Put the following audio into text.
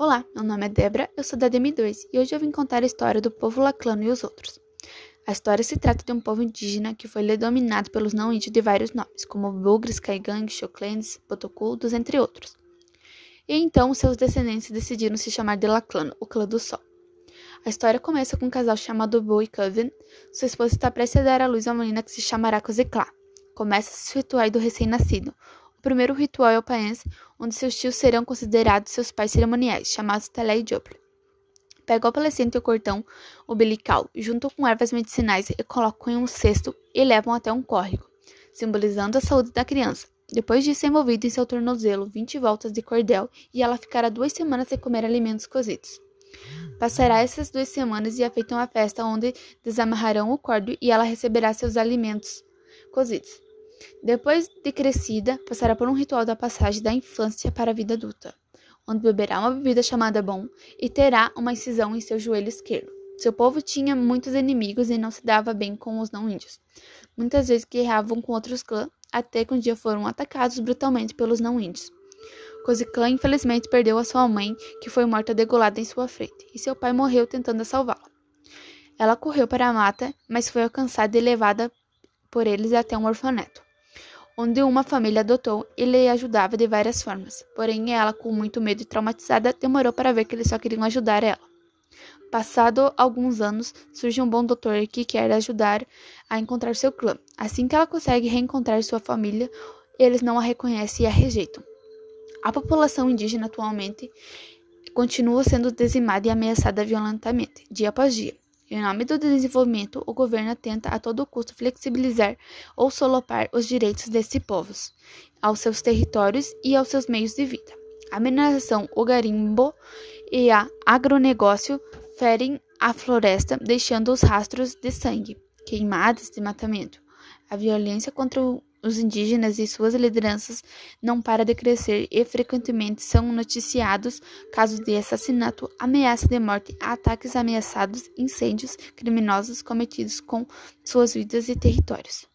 Olá, meu nome é Debra, eu sou da DM2 e hoje eu vim contar a história do povo laclano e os outros. A história se trata de um povo indígena que foi dominado pelos não-índios de vários nomes, como Bugres, Caigangue, Choclendes, Botoculdos, entre outros. E então seus descendentes decidiram se chamar de Laclano, o clã do sol. A história começa com um casal chamado Bo e Coven. Sua esposa está prestes a dar à luz a uma menina que se chamará Kozekla. Começa-se o ritual do recém-nascido, o primeiro ritual é o paense, onde seus tios serão considerados seus pais cerimoniais, chamados Telé e Jople. Pega o adolescente o cordão umbilical, junto com ervas medicinais, e colocam em um cesto e levam até um córrego, simbolizando a saúde da criança. Depois disso, é envolvido em seu tornozelo 20 voltas de cordel e ela ficará duas semanas sem comer alimentos cozidos. Passará essas duas semanas e é feita uma festa onde desamarrarão o cordo e ela receberá seus alimentos cozidos. Depois de crescida, passará por um ritual da passagem da infância para a vida adulta, onde beberá uma bebida chamada bom e terá uma incisão em seu joelho esquerdo. Seu povo tinha muitos inimigos e não se dava bem com os não-índios. Muitas vezes guerreavam com outros clãs, até que um dia foram atacados brutalmente pelos não-índios. Coziclã infelizmente perdeu a sua mãe, que foi morta degolada em sua frente, e seu pai morreu tentando salvá-la. Ela correu para a mata, mas foi alcançada e levada por eles até um orfanato onde uma família adotou e lhe ajudava de várias formas. Porém, ela, com muito medo e traumatizada, demorou para ver que eles só queriam ajudar ela. Passado alguns anos, surge um bom doutor que quer ajudar a encontrar seu clã. Assim que ela consegue reencontrar sua família, eles não a reconhecem e a rejeitam. A população indígena atualmente continua sendo dizimada e ameaçada violentamente, dia após dia. Em nome do desenvolvimento, o governo tenta a todo custo flexibilizar ou solopar os direitos desses povos, aos seus territórios e aos seus meios de vida. A mineração, o garimbo e a agronegócio ferem a floresta, deixando os rastros de sangue, queimadas de matamento. A violência contra o os indígenas e suas lideranças não param de crescer e frequentemente são noticiados casos de assassinato, ameaça de morte, ataques ameaçados, incêndios criminosos cometidos com suas vidas e territórios.